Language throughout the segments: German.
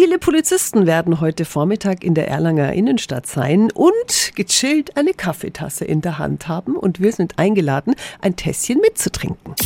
Viele Polizisten werden heute Vormittag in der Erlanger Innenstadt sein und gechillt eine Kaffeetasse in der Hand haben und wir sind eingeladen, ein Tässchen mitzutrinken.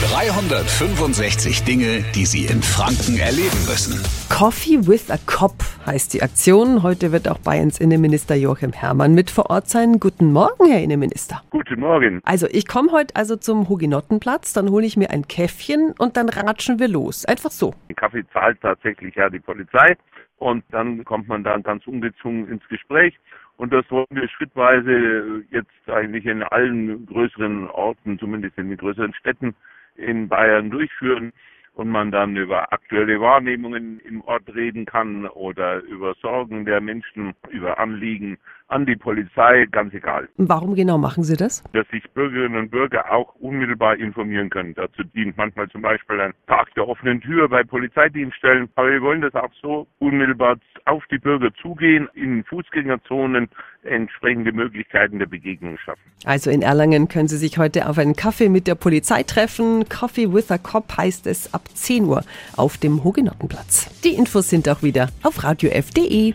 365 Dinge, die Sie in Franken erleben müssen. Coffee with a Cop heißt die Aktion. Heute wird auch Bayerns Innenminister Joachim Herrmann mit vor Ort sein. Guten Morgen, Herr Innenminister. Guten Morgen. Also ich komme heute also zum Hugenottenplatz, dann hole ich mir ein Käffchen und dann ratschen wir los. Einfach so. Den Kaffee zahlt tatsächlich ja die Polizei und dann kommt man dann ganz ungezwungen ins Gespräch. Und das wollen wir schrittweise jetzt eigentlich in allen größeren Orten, zumindest in den größeren Städten in Bayern durchführen. Und man dann über aktuelle Wahrnehmungen im Ort reden kann oder über Sorgen der Menschen, über Anliegen an die Polizei, ganz egal. Warum genau machen Sie das? Dass sich Bürgerinnen und Bürger auch unmittelbar informieren können. Dazu dient manchmal zum Beispiel ein Tag der offenen Tür bei Polizeidienststellen. Aber wir wollen das auch so unmittelbar auf die Bürger zugehen, in Fußgängerzonen entsprechende Möglichkeiten der Begegnung schaffen. Also in Erlangen können Sie sich heute auf einen Kaffee mit der Polizei treffen. Coffee with a Cop heißt es ab 10 Uhr auf dem Hugenottenplatz. Die Infos sind auch wieder auf radiof.de.